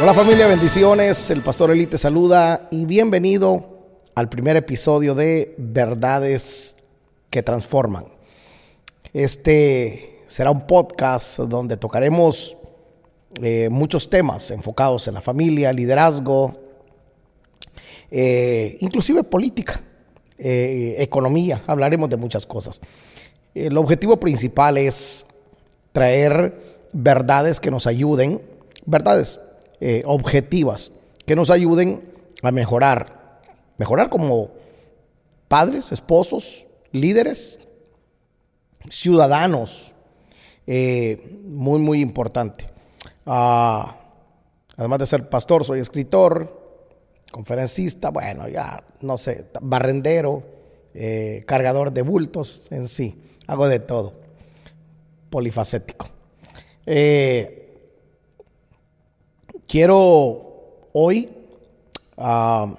Hola familia, bendiciones. El pastor Eli te saluda y bienvenido al primer episodio de Verdades que Transforman. Este será un podcast donde tocaremos eh, muchos temas enfocados en la familia, liderazgo, eh, inclusive política, eh, economía, hablaremos de muchas cosas. El objetivo principal es traer verdades que nos ayuden, verdades eh, objetivas que nos ayuden a mejorar. Mejorar como padres, esposos, líderes, ciudadanos. Eh, muy, muy importante. Ah, además de ser pastor, soy escritor, conferencista, bueno, ya no sé, barrendero, eh, cargador de bultos en sí. Hago de todo. Polifacético. Quiero hoy uh,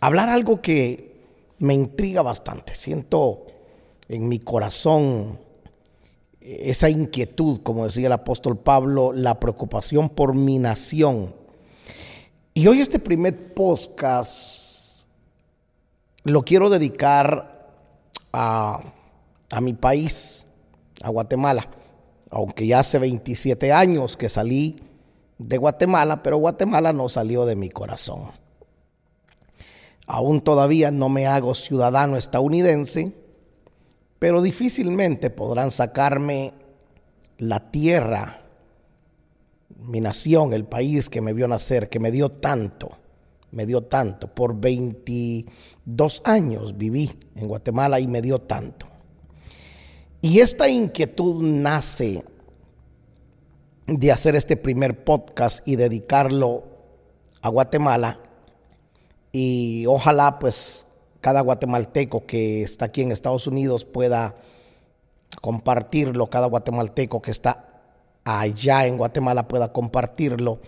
hablar algo que me intriga bastante. Siento en mi corazón esa inquietud, como decía el apóstol Pablo, la preocupación por mi nación. Y hoy este primer podcast lo quiero dedicar a, a mi país, a Guatemala, aunque ya hace 27 años que salí de Guatemala, pero Guatemala no salió de mi corazón. Aún todavía no me hago ciudadano estadounidense, pero difícilmente podrán sacarme la tierra, mi nación, el país que me vio nacer, que me dio tanto, me dio tanto. Por 22 años viví en Guatemala y me dio tanto. Y esta inquietud nace de hacer este primer podcast y dedicarlo a Guatemala. Y ojalá pues cada guatemalteco que está aquí en Estados Unidos pueda compartirlo, cada guatemalteco que está allá en Guatemala pueda compartirlo,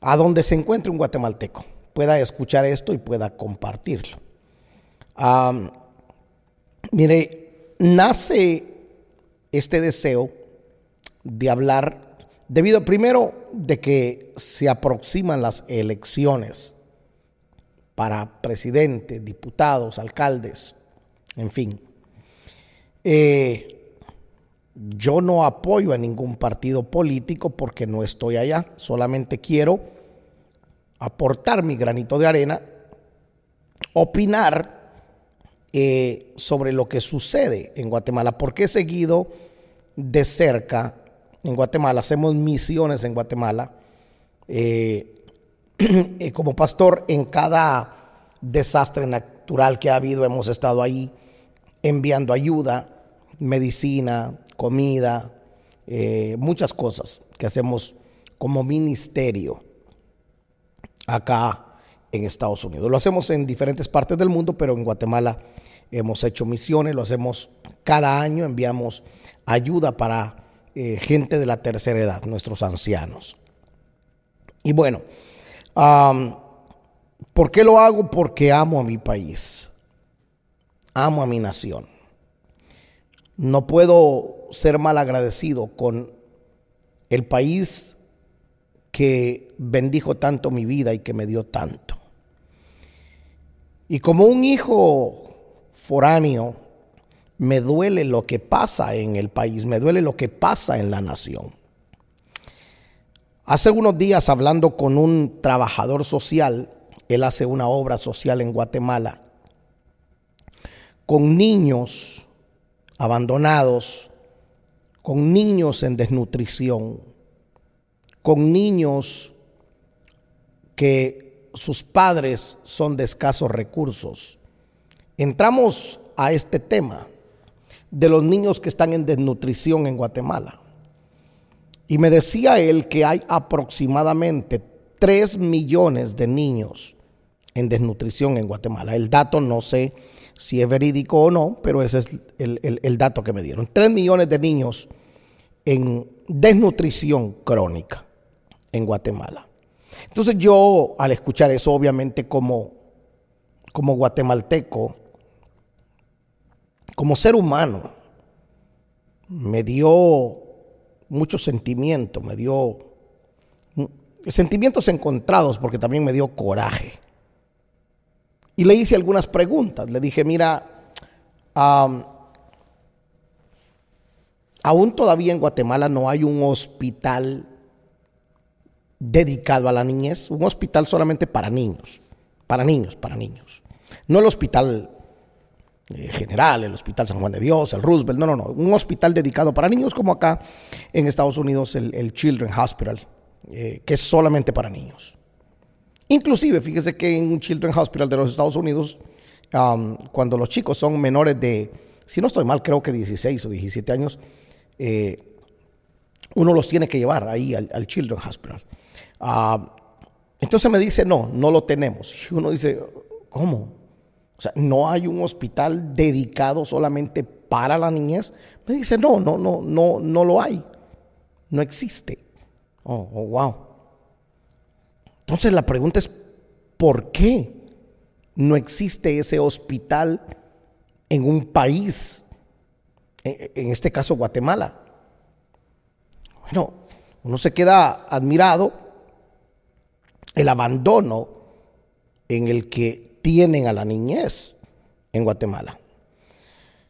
a donde se encuentre un guatemalteco, pueda escuchar esto y pueda compartirlo. mire, nace este deseo de hablar, debido primero de que se aproximan las elecciones para presidente, diputados, alcaldes, en fin. Eh, yo no apoyo a ningún partido político porque no estoy allá, solamente quiero aportar mi granito de arena, opinar eh, sobre lo que sucede en Guatemala, porque he seguido de cerca en Guatemala, hacemos misiones en Guatemala. Eh, eh, como pastor, en cada desastre natural que ha habido, hemos estado ahí enviando ayuda, medicina, comida, eh, muchas cosas que hacemos como ministerio acá en Estados Unidos. Lo hacemos en diferentes partes del mundo, pero en Guatemala hemos hecho misiones, lo hacemos cada año, enviamos ayuda para eh, gente de la tercera edad, nuestros ancianos. Y bueno, ¿por qué lo hago? Porque amo a mi país, amo a mi nación. No puedo ser mal agradecido con el país que bendijo tanto mi vida y que me dio tanto. Y como un hijo foráneo, me duele lo que pasa en el país, me duele lo que pasa en la nación. Hace unos días hablando con un trabajador social, él hace una obra social en Guatemala, con niños abandonados, con niños en desnutrición, con niños que sus padres son de escasos recursos. Entramos a este tema de los niños que están en desnutrición en Guatemala. Y me decía él que hay aproximadamente 3 millones de niños en desnutrición en Guatemala. El dato no sé si es verídico o no, pero ese es el, el dato que me dieron. 3 millones de niños en desnutrición crónica en Guatemala. Entonces yo al escuchar eso, obviamente como, como guatemalteco, como ser humano, me dio mucho sentimiento, me dio sentimientos encontrados porque también me dio coraje. Y le hice algunas preguntas. Le dije, mira, aún todavía en Guatemala no hay un hospital dedicado a la niñez, un hospital solamente para niños, para niños, para niños. No el hospital eh, general, el Hospital San Juan de Dios, el Roosevelt, no, no, no, un hospital dedicado para niños como acá en Estados Unidos el, Children's Hospital, eh, que es solamente para niños. Inclusive, fíjese que en un Children's Hospital de los Estados Unidos, cuando los chicos son menores de, si no estoy mal, creo que 16 o 17 años, eh, uno los tiene que llevar ahí al, Children's Hospital. Ah, entonces me dice, no, no lo tenemos. Y uno dice, ¿cómo? O sea, no hay un hospital dedicado solamente para la niñez. Me dice, no, no, no, no, no lo hay. No existe. Oh, oh, wow. Entonces la pregunta es, ¿por qué no existe ese hospital en un país? En, este caso, Guatemala. Bueno, uno se queda admirado el abandono en el que tienen a la niñez en Guatemala.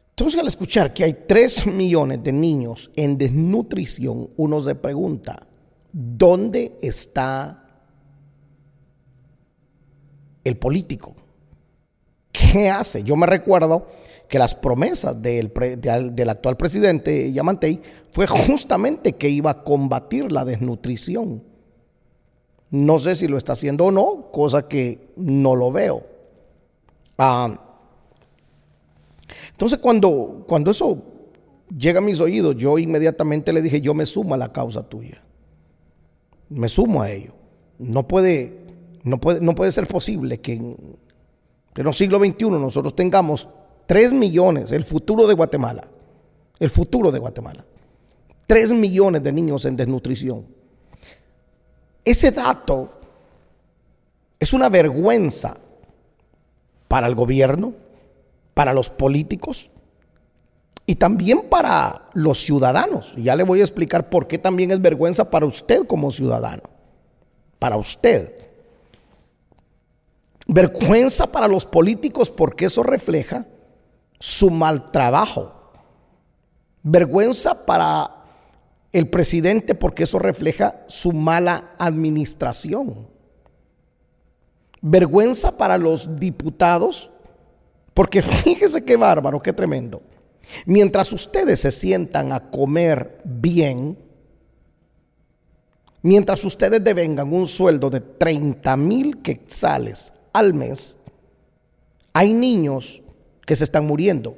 Entonces, al escuchar que hay 3 millones de niños en desnutrición, uno se pregunta, ¿dónde está el político? ¿Qué hace? Yo me recuerdo que las promesas del, del, actual presidente Yamantei fue justamente que iba a combatir la desnutrición. No sé si lo está haciendo o no, cosa que no lo veo. Ah, entonces cuando, cuando eso llega a mis oídos, yo inmediatamente le dije, yo me sumo a la causa tuya. Me sumo a ello. No puede, no puede, no puede ser posible que en, en el siglo XXI nosotros tengamos 3 millones, el futuro de Guatemala, el futuro de Guatemala. 3 millones de niños en desnutrición. Ese dato es una vergüenza para el gobierno, para los políticos y también para los ciudadanos. Ya le voy a explicar por qué también es vergüenza para usted como ciudadano. Para usted. Vergüenza para los políticos porque eso refleja su mal trabajo. Vergüenza para el presidente porque eso refleja su mala administración. Vergüenza para los diputados porque fíjese qué bárbaro, qué tremendo. Mientras ustedes se sientan a comer bien, mientras ustedes devengan un sueldo de 30 mil quetzales al mes, hay niños que se están muriendo.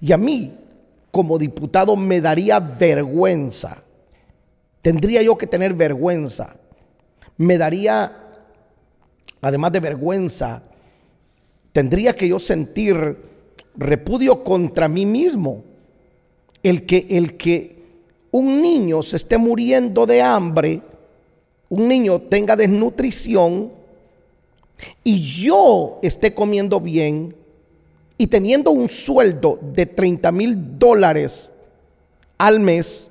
Y a mí, como diputado me daría vergüenza. Tendría yo que tener vergüenza. Me daría, además de vergüenza, tendría que yo sentir repudio contra mí mismo. El que, el que un niño se esté muriendo de hambre, un niño tenga desnutrición y yo esté comiendo bien y teniendo un sueldo de 30 mil dólares al mes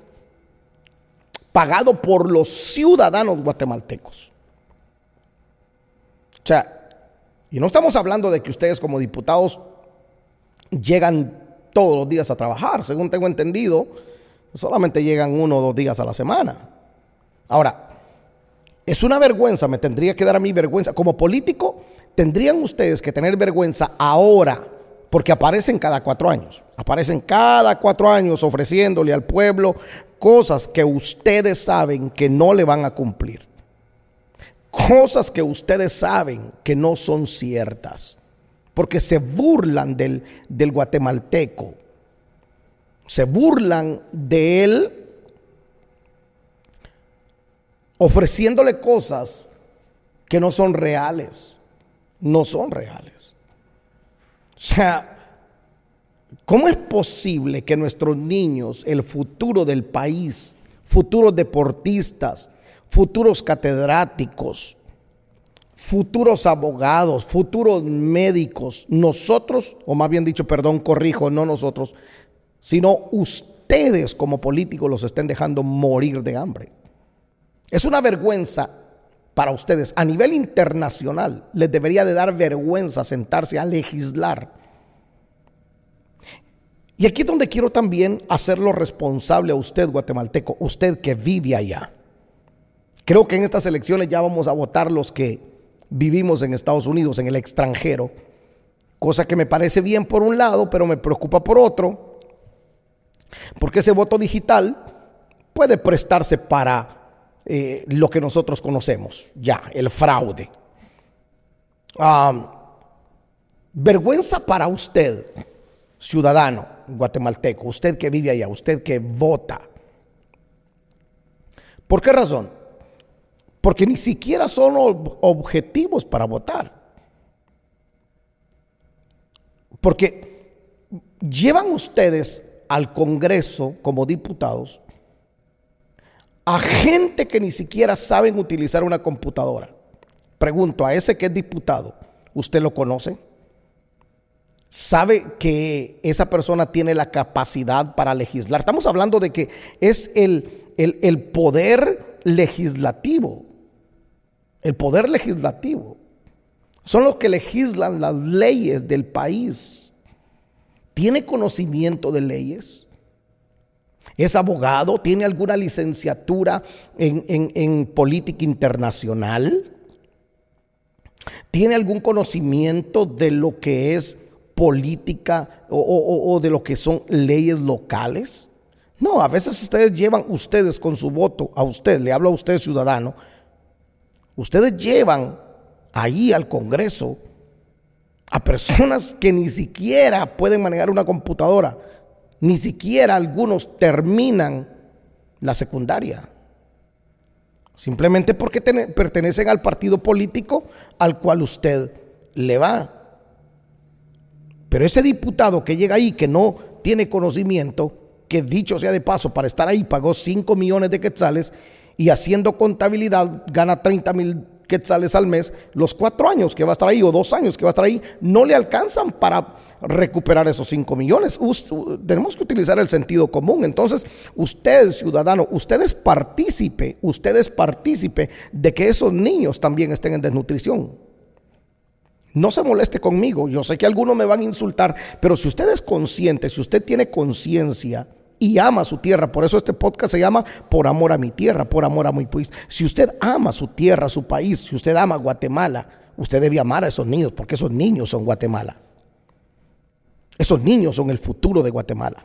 pagado por los ciudadanos guatemaltecos. Sea, y no estamos hablando de que ustedes como diputados llegan todos los días a trabajar, según tengo entendido, solamente llegan uno o dos días a la semana. Ahora, es una vergüenza, me tendría que dar a mí vergüenza. Como político, tendrían ustedes que tener vergüenza ahora porque aparecen cada cuatro años. Aparecen cada cuatro años ofreciéndole al pueblo cosas que ustedes saben que no le van a cumplir. Cosas que ustedes saben que no son ciertas. Porque se burlan del, del guatemalteco. Se burlan de él ofreciéndole cosas que no son reales. No son reales. O sea, ¿cómo es posible que nuestros niños, el futuro del país, futuros deportistas, futuros catedráticos, futuros abogados, futuros médicos, nosotros, o más bien dicho, perdón, corrijo, no nosotros, sino ustedes como políticos los estén dejando morir de hambre? Es una vergüenza para ustedes. A nivel internacional les debería de dar vergüenza sentarse a legislar. Y aquí es donde quiero también hacerlo responsable a usted, guatemalteco, usted que vive allá. Creo que en estas elecciones ya vamos a votar los que vivimos en Estados Unidos, en el extranjero, cosa que me parece bien por un lado, pero me preocupa por otro, porque ese voto digital puede prestarse para eh, lo que nosotros conocemos, ya, el fraude. vergüenza para usted, ciudadano guatemalteco, usted que vive allá, usted que vota. ¿Por qué razón? Porque ni siquiera son objetivos para votar. Porque llevan ustedes al Congreso como diputados a gente que ni siquiera saben utilizar una computadora. Pregunto, a ese que es diputado, ¿usted lo conoce? ¿Sabe que esa persona tiene la capacidad para legislar? Estamos hablando de que es el, el, poder legislativo. El poder legislativo. Son los que legislan las leyes del país. ¿Tiene conocimiento de leyes? ¿Es abogado? ¿Tiene alguna licenciatura en, política internacional? ¿Tiene algún conocimiento de lo que es política o, o, de lo que son leyes locales? No, a veces ustedes llevan, ustedes con su voto, a usted, le hablo a usted ciudadano, ustedes llevan ahí al Congreso a personas que ni siquiera pueden manejar una computadora ni siquiera algunos terminan la secundaria. Simplemente porque pertenecen al partido político al cual usted le va. Pero ese diputado que llega ahí, que no tiene conocimiento, que dicho sea de paso, para estar ahí pagó 5 millones de quetzales y haciendo contabilidad gana 30 mil quetzales al mes, los cuatro años que va a estar ahí o dos años que va a estar ahí, no le alcanzan para recuperar esos cinco millones. tenemos que utilizar el sentido común. Entonces, usted, ciudadano, usted es partícipe, usted es partícipe de que esos niños también estén en desnutrición. No se moleste conmigo, yo sé que algunos me van a insultar, pero si usted es consciente, si usted tiene conciencia, y ama su tierra. Por eso este podcast se llama Por amor a mi tierra, por amor a mi país. Si usted ama su tierra, su país, si usted ama Guatemala, usted debe amar a esos niños, porque esos niños son Guatemala. Esos niños son el futuro de Guatemala.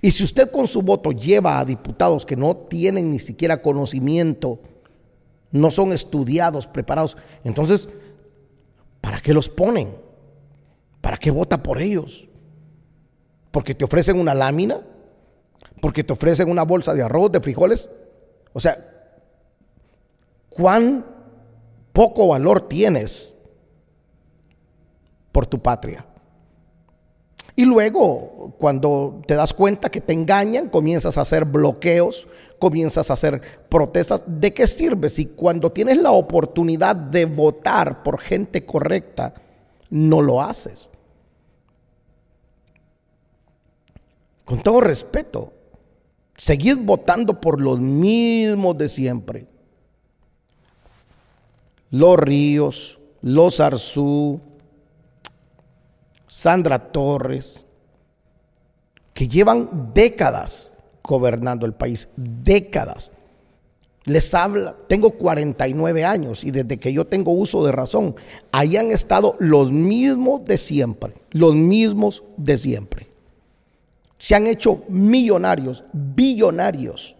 Y si usted con su voto lleva a diputados que no tienen ni siquiera conocimiento, no son estudiados, preparados, entonces, ¿para qué los ponen? ¿Para qué vota por ellos? Porque te ofrecen una lámina, porque te ofrecen una bolsa de arroz, de frijoles. O sea, ¿cuán poco valor tienes por tu patria? Y luego, cuando te das cuenta que te engañan, comienzas a hacer bloqueos, comienzas a hacer protestas. ¿De qué sirve si cuando tienes la oportunidad de votar por gente correcta, no lo haces? Con todo respeto, seguid votando por los mismos de siempre. Los Ríos, Los Arzú, Sandra Torres, que llevan décadas gobernando el país, décadas. Les habla, tengo 49 años y desde que yo tengo uso de razón, ahí han estado los mismos de siempre, los mismos de siempre se han hecho millonarios, billonarios.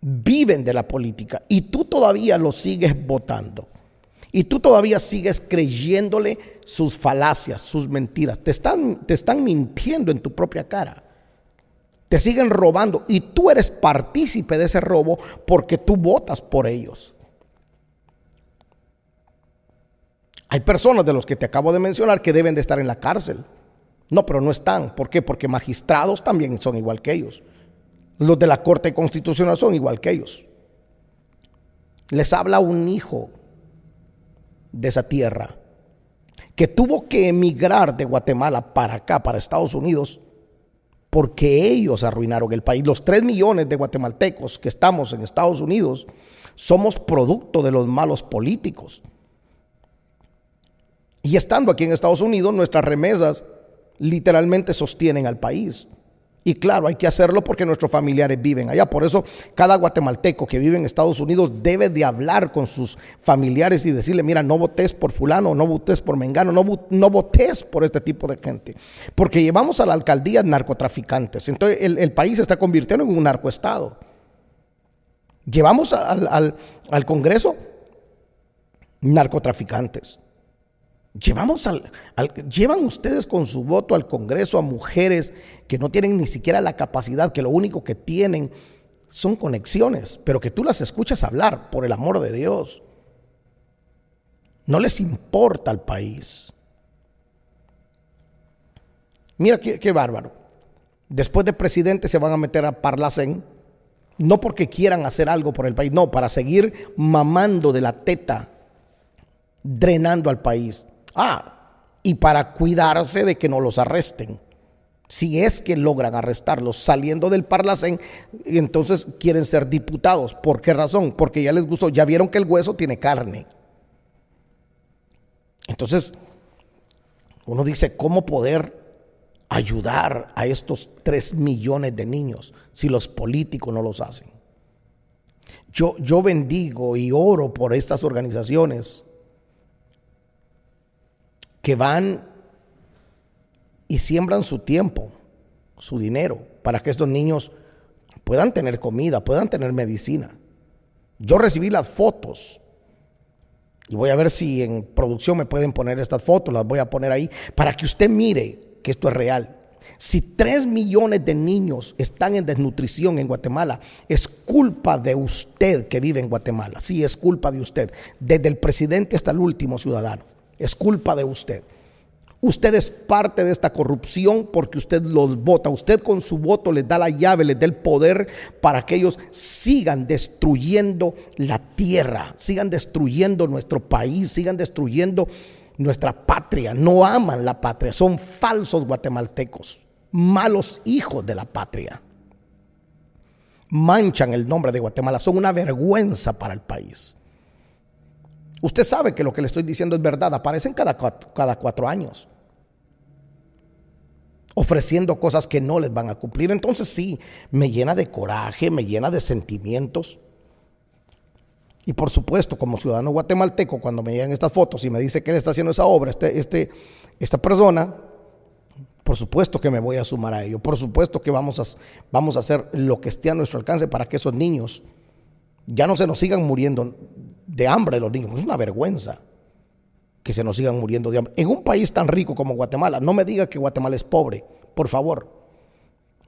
Viven de la política y tú todavía lo sigues votando. Y tú todavía sigues creyéndole sus falacias, sus mentiras. Te están, te están mintiendo en tu propia cara. Te siguen robando y tú eres partícipe de ese robo porque tú votas por ellos. Hay personas de los que te acabo de mencionar que deben de estar en la cárcel no, pero no están. ¿Por qué? Porque magistrados también son igual que ellos. Los de la Corte Constitucional son igual que ellos. Les habla un hijo de esa tierra que tuvo que emigrar de Guatemala para acá, para Estados Unidos, porque ellos arruinaron el país. Los tres millones de guatemaltecos que estamos en Estados Unidos somos producto de los malos políticos. Y estando aquí en Estados Unidos, nuestras remesas literalmente sostienen al país. Y claro, hay que hacerlo porque nuestros familiares viven allá. Por eso cada guatemalteco que vive en Estados Unidos debe de hablar con sus familiares y decirle, mira, no votes por fulano, no votes por mengano, no, no votes por este tipo de gente. Porque llevamos a la alcaldía narcotraficantes. Entonces el, país se está convirtiendo en un narcoestado. Llevamos al, al Congreso narcotraficantes. Llevamos al, llevan ustedes con su voto al Congreso a mujeres que no tienen ni siquiera la capacidad, que lo único que tienen son conexiones, pero que tú las escuchas hablar por el amor de Dios. No les importa al país. Mira qué, qué bárbaro. Después de presidente se van a meter a Parlacén, no porque quieran hacer algo por el país, no, para seguir mamando de la teta, drenando al país. Ah, y para cuidarse de que no los arresten. Si es que logran arrestarlos saliendo del Parlacén, entonces quieren ser diputados. ¿Por qué razón? Porque ya les gustó, ya vieron que el hueso tiene carne. Entonces, uno dice, ¿cómo poder ayudar a estos tres millones de niños si los políticos no los hacen? Yo, yo bendigo y oro por estas organizaciones que van y siembran su tiempo, su dinero, para que estos niños puedan tener comida, puedan tener medicina. Yo recibí las fotos y voy a ver si en producción me pueden poner estas fotos, las voy a poner ahí, para que usted mire que esto es real. Si tres millones de niños están en desnutrición en Guatemala, es culpa de usted que vive en Guatemala. Sí, es culpa de usted, desde el presidente hasta el último ciudadano. Es culpa de usted. Usted es parte de esta corrupción porque usted los vota. Usted con su voto les da la llave, les da el poder para que ellos sigan destruyendo la tierra, sigan destruyendo nuestro país, sigan destruyendo nuestra patria. No aman la patria, son falsos guatemaltecos, malos hijos de la patria. Manchan el nombre de Guatemala, son una vergüenza para el país. Usted sabe que lo que le estoy diciendo es verdad, aparecen cada cuatro, años ofreciendo cosas que no les van a cumplir. Entonces sí, me llena de coraje, me llena de sentimientos. Y por supuesto, como ciudadano guatemalteco, cuando me llegan estas fotos y me dice que él está haciendo esa obra, este, este, esta persona, por supuesto que me voy a sumar a ello. Por supuesto que vamos a, vamos a hacer lo que esté a nuestro alcance para que esos niños ya no se nos sigan muriendo de hambre los niños, es una vergüenza que se nos sigan muriendo de hambre. En un país tan rico como Guatemala, no me diga que Guatemala es pobre, por favor.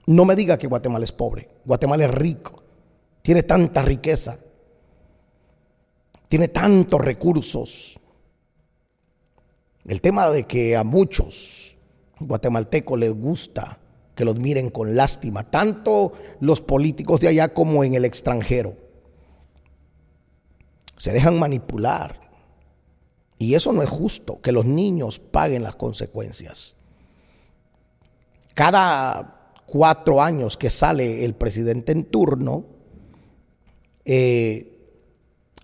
No me diga que Guatemala es pobre. Guatemala es rico, tiene tanta riqueza, tiene tantos recursos. El tema de que a muchos guatemaltecos les gusta que los miren con lástima, tanto los políticos de allá como en el extranjero se dejan manipular. Y eso no es justo, que los niños paguen las consecuencias. Cada cuatro años que sale el presidente en turno, eh,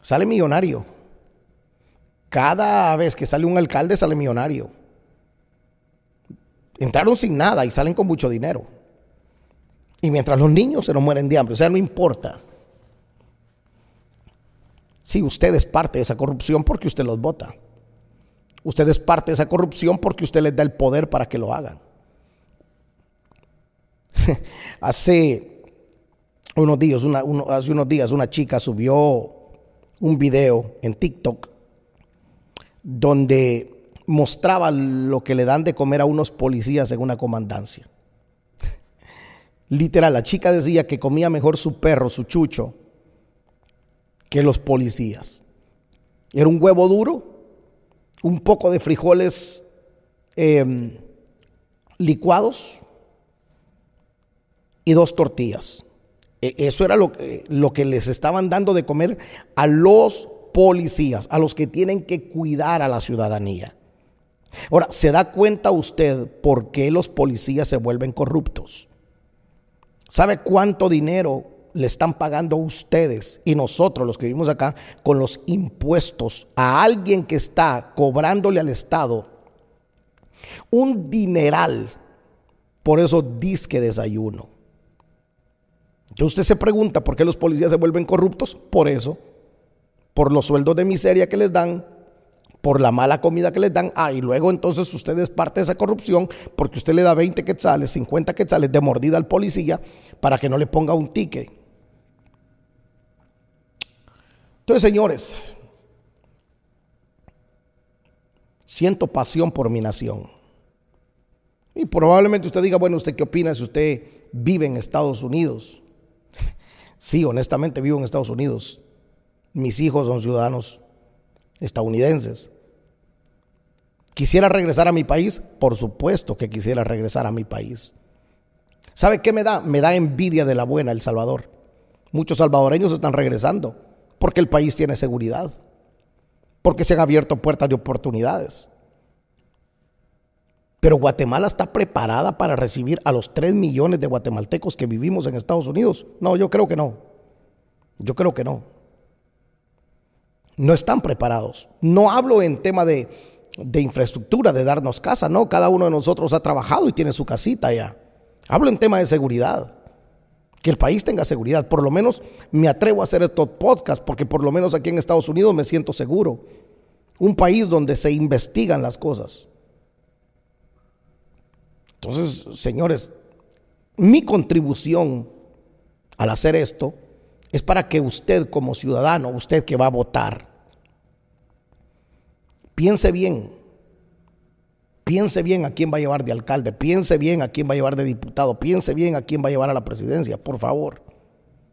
sale millonario. Cada vez que sale un alcalde sale millonario. Entraron sin nada y salen con mucho dinero. Y mientras los niños se nos mueren de hambre, o sea, no importa. Sí, usted es parte de esa corrupción porque usted los vota. Usted es parte de esa corrupción porque usted les da el poder para que lo hagan. hace, unos días, una, hace unos días una chica subió un video en TikTok donde mostraba lo que le dan de comer a unos policías en una comandancia. Literal, la chica decía que comía mejor su perro, su chucho, que los policías. Era un huevo duro, un poco de frijoles em, licuados y dos tortillas. E, eso era lo lo que les estaban dando de comer a los policías, a los que tienen que cuidar a la ciudadanía. Ahora, ¿se da cuenta usted por qué los policías se vuelven corruptos? ¿Sabe cuánto dinero le están pagando ustedes y nosotros los que vivimos acá con los impuestos a alguien que está cobrándole al Estado un dineral por eso disque desayuno? Que usted se pregunta por qué los policías se vuelven corruptos, por eso, por los sueldos de miseria que les dan, por la mala comida que les dan. Ah, y luego entonces usted es parte de esa corrupción porque usted le da 20 quetzales, 50 quetzales de mordida al policía para que no le ponga un ticket. Entonces, señores, siento pasión por mi nación. Y probablemente usted diga, bueno, ¿usted qué opina si usted vive en Estados Unidos? Sí, honestamente vivo en Estados Unidos. Mis hijos son ciudadanos estadounidenses. ¿Quisiera regresar a mi país? Por supuesto que quisiera regresar a mi país. ¿Sabe qué me da? Me da envidia de la buena El Salvador. Muchos salvadoreños están regresando porque el país tiene seguridad, porque se han abierto puertas de oportunidades. Pero Guatemala está preparada para recibir a los 3 millones de guatemaltecos que vivimos en Estados Unidos. No, yo creo que no. Yo creo que no. No están preparados. No hablo en tema de, de infraestructura, de darnos casa, no. Cada uno de nosotros ha trabajado y tiene su casita ya. Hablo en tema de seguridad. Que el país tenga seguridad. Por lo menos me atrevo a hacer estos podcasts porque por lo menos aquí en Estados Unidos me siento seguro. Un país donde se investigan las cosas. Entonces, señores, mi contribución al hacer esto es para que usted como ciudadano, usted que va a votar, piense bien Piense bien a quién va a llevar de alcalde, piense bien a quién va a llevar de diputado, piense bien a quién va a llevar a la presidencia, por favor.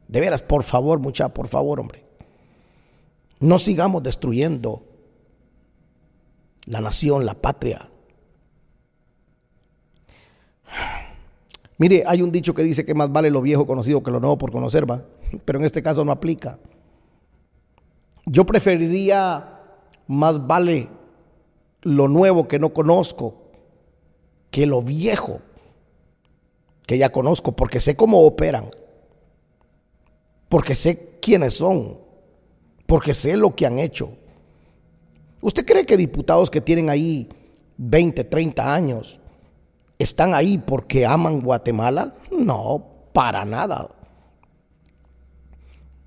De veras, por favor, mucha, por favor, hombre. No sigamos destruyendo la nación, la patria. Mire, hay un dicho que dice que más vale lo viejo conocido que lo nuevo por conocer, ¿va? Pero en este caso no aplica. Yo preferiría más vale lo nuevo que no conozco que lo viejo que ya conozco, porque sé cómo operan, porque sé quiénes son, porque sé lo que han hecho. ¿Usted cree que diputados que tienen ahí 20, 30 años están ahí porque aman Guatemala? No, para nada.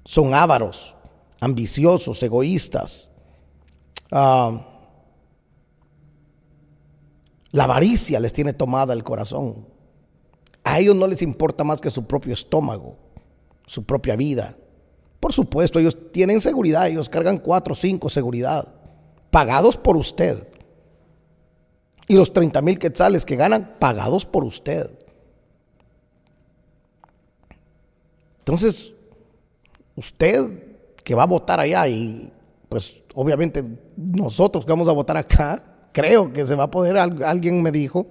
Son ávaros, ambiciosos, egoístas. Ah, la avaricia les tiene tomada el corazón. A ellos no les importa más que su propio estómago, su propia vida. Por supuesto, ellos tienen seguridad, ellos cargan cuatro o cinco seguridad, pagados por usted. Y los 30 mil quetzales que ganan, pagados por usted. Entonces, usted que va a votar allá y pues obviamente nosotros que vamos a votar acá, creo que se va a poder, alguien me dijo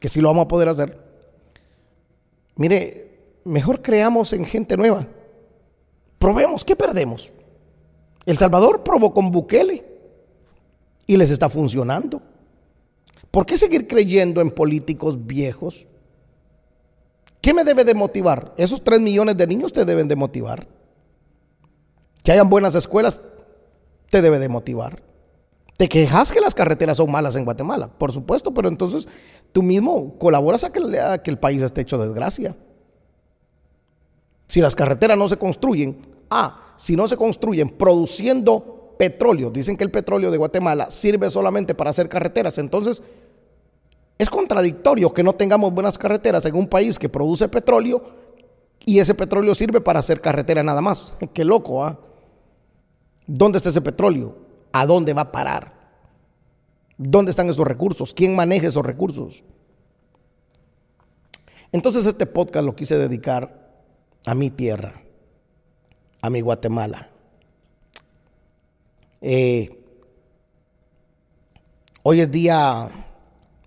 que sí lo vamos a poder hacer. Mire, mejor creamos en gente nueva. Probemos, ¿qué perdemos? El Salvador probó con Bukele y les está funcionando. ¿Por qué seguir creyendo en políticos viejos? ¿Qué me debe de motivar? Esos tres millones de niños te deben de motivar. Que hayan buenas escuelas te debe de motivar. Te quejas que las carreteras son malas en Guatemala, por supuesto, pero entonces tú mismo colaboras a que, el país esté hecho de desgracia. Si las carreteras no se construyen, ah, si no se construyen produciendo petróleo, dicen que el petróleo de Guatemala sirve solamente para hacer carreteras, entonces es contradictorio que no tengamos buenas carreteras en un país que produce petróleo y ese petróleo sirve para hacer carretera nada más. Qué loco, ¿ah? ¿Dónde está ese petróleo? ¿A dónde va a parar? ¿Dónde están esos recursos? ¿Quién maneja esos recursos? Entonces este podcast lo quise dedicar a mi tierra, a mi Guatemala. Eh, hoy es día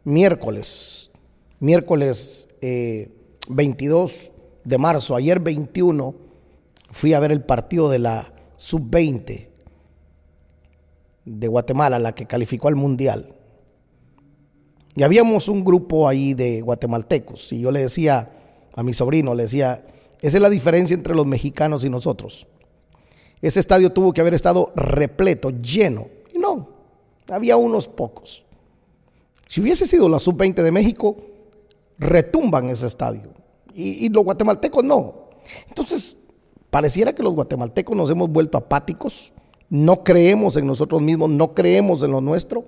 miércoles, miércoles 22 eh, de marzo. Ayer 21 fui a ver el partido de la sub-20 de Guatemala, la que calificó al Mundial. Y habíamos un grupo ahí de guatemaltecos. Y yo le decía a mi sobrino, le decía, esa es la diferencia entre los mexicanos y nosotros. Ese estadio tuvo que haber estado repleto, lleno. Y no, había unos pocos. Si hubiese sido la sub-20 de México, retumban ese estadio. Y, y, los guatemaltecos no. Entonces, pareciera que los guatemaltecos nos hemos vuelto apáticos, no creemos en nosotros mismos, no creemos en lo nuestro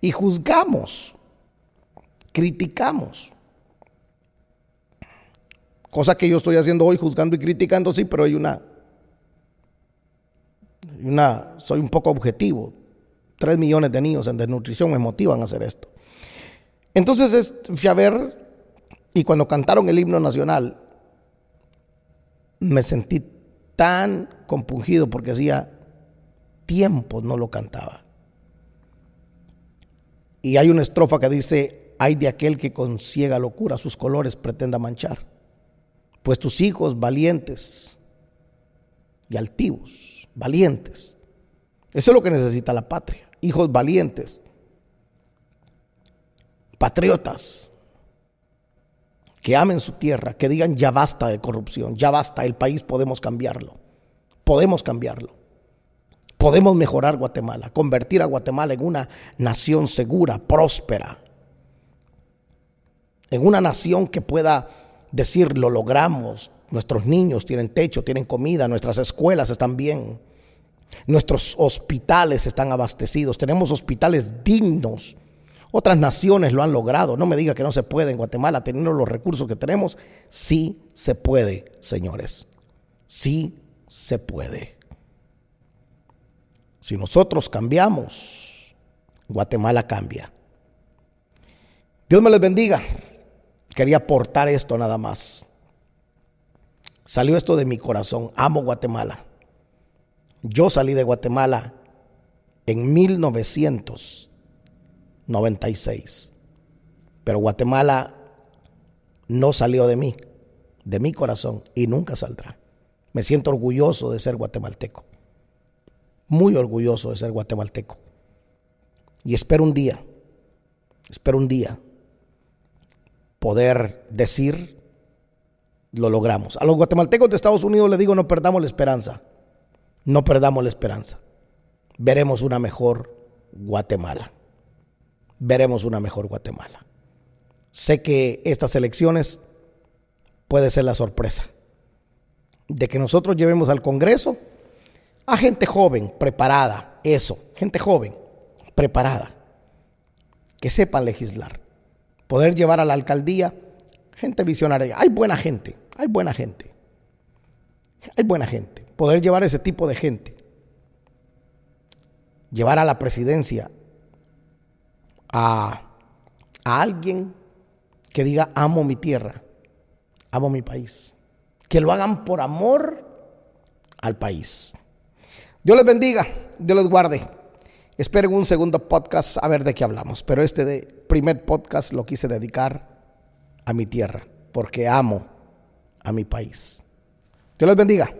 y juzgamos, criticamos. Cosa que yo estoy haciendo hoy, juzgando y criticando, sí, pero hay una, una, soy un poco objetivo. Tres millones de niños en desnutrición me motivan a hacer esto. Entonces fui a ver y cuando cantaron el himno nacional, me sentí tan compungido porque hacía tiempo no lo cantaba. Y hay una estrofa que dice, hay de aquel que con ciega locura sus colores pretenda manchar pues tus hijos valientes y altivos, valientes. Eso es lo que necesita la patria, hijos valientes, patriotas, que amen su tierra, que digan ya basta de corrupción, ya basta, el país podemos cambiarlo, podemos cambiarlo. Podemos mejorar Guatemala, convertir a Guatemala en una nación segura, próspera, en una nación que pueda decir lo logramos, nuestros niños tienen techo, tienen comida, nuestras escuelas están bien, nuestros hospitales están abastecidos, tenemos hospitales dignos. Otras naciones lo han logrado. No me diga que no se puede en Guatemala, teniendo los recursos que tenemos. Sí se puede, señores. Sí se puede. Si nosotros cambiamos, Guatemala cambia. Dios me les bendiga. Quería aportar esto nada más. Salió esto de mi corazón. Amo Guatemala. Yo salí de Guatemala en 1996. Pero Guatemala no salió de mí, de mi corazón, y nunca saldrá. Me siento orgulloso de ser guatemalteco. Muy orgulloso de ser guatemalteco. Y espero un día, espero un día poder decir, lo logramos. A los guatemaltecos de Estados Unidos les digo, no perdamos la esperanza, no perdamos la esperanza. Veremos una mejor Guatemala. Veremos una mejor Guatemala. Sé que estas elecciones puede ser la sorpresa de que nosotros llevemos al Congreso a gente joven, preparada, eso, gente joven, preparada, que sepan legislar poder llevar a la alcaldía gente visionaria. Hay buena gente, hay buena gente. Hay buena gente. Poder llevar ese tipo de gente. Llevar a la presidencia a, alguien que diga amo mi tierra, amo mi país. Que lo hagan por amor al país. Dios les bendiga, Dios les guarde. Esperen un segundo podcast a ver de qué hablamos, pero este de primer podcast lo quise dedicar a mi tierra, porque amo a mi país. Dios les bendiga.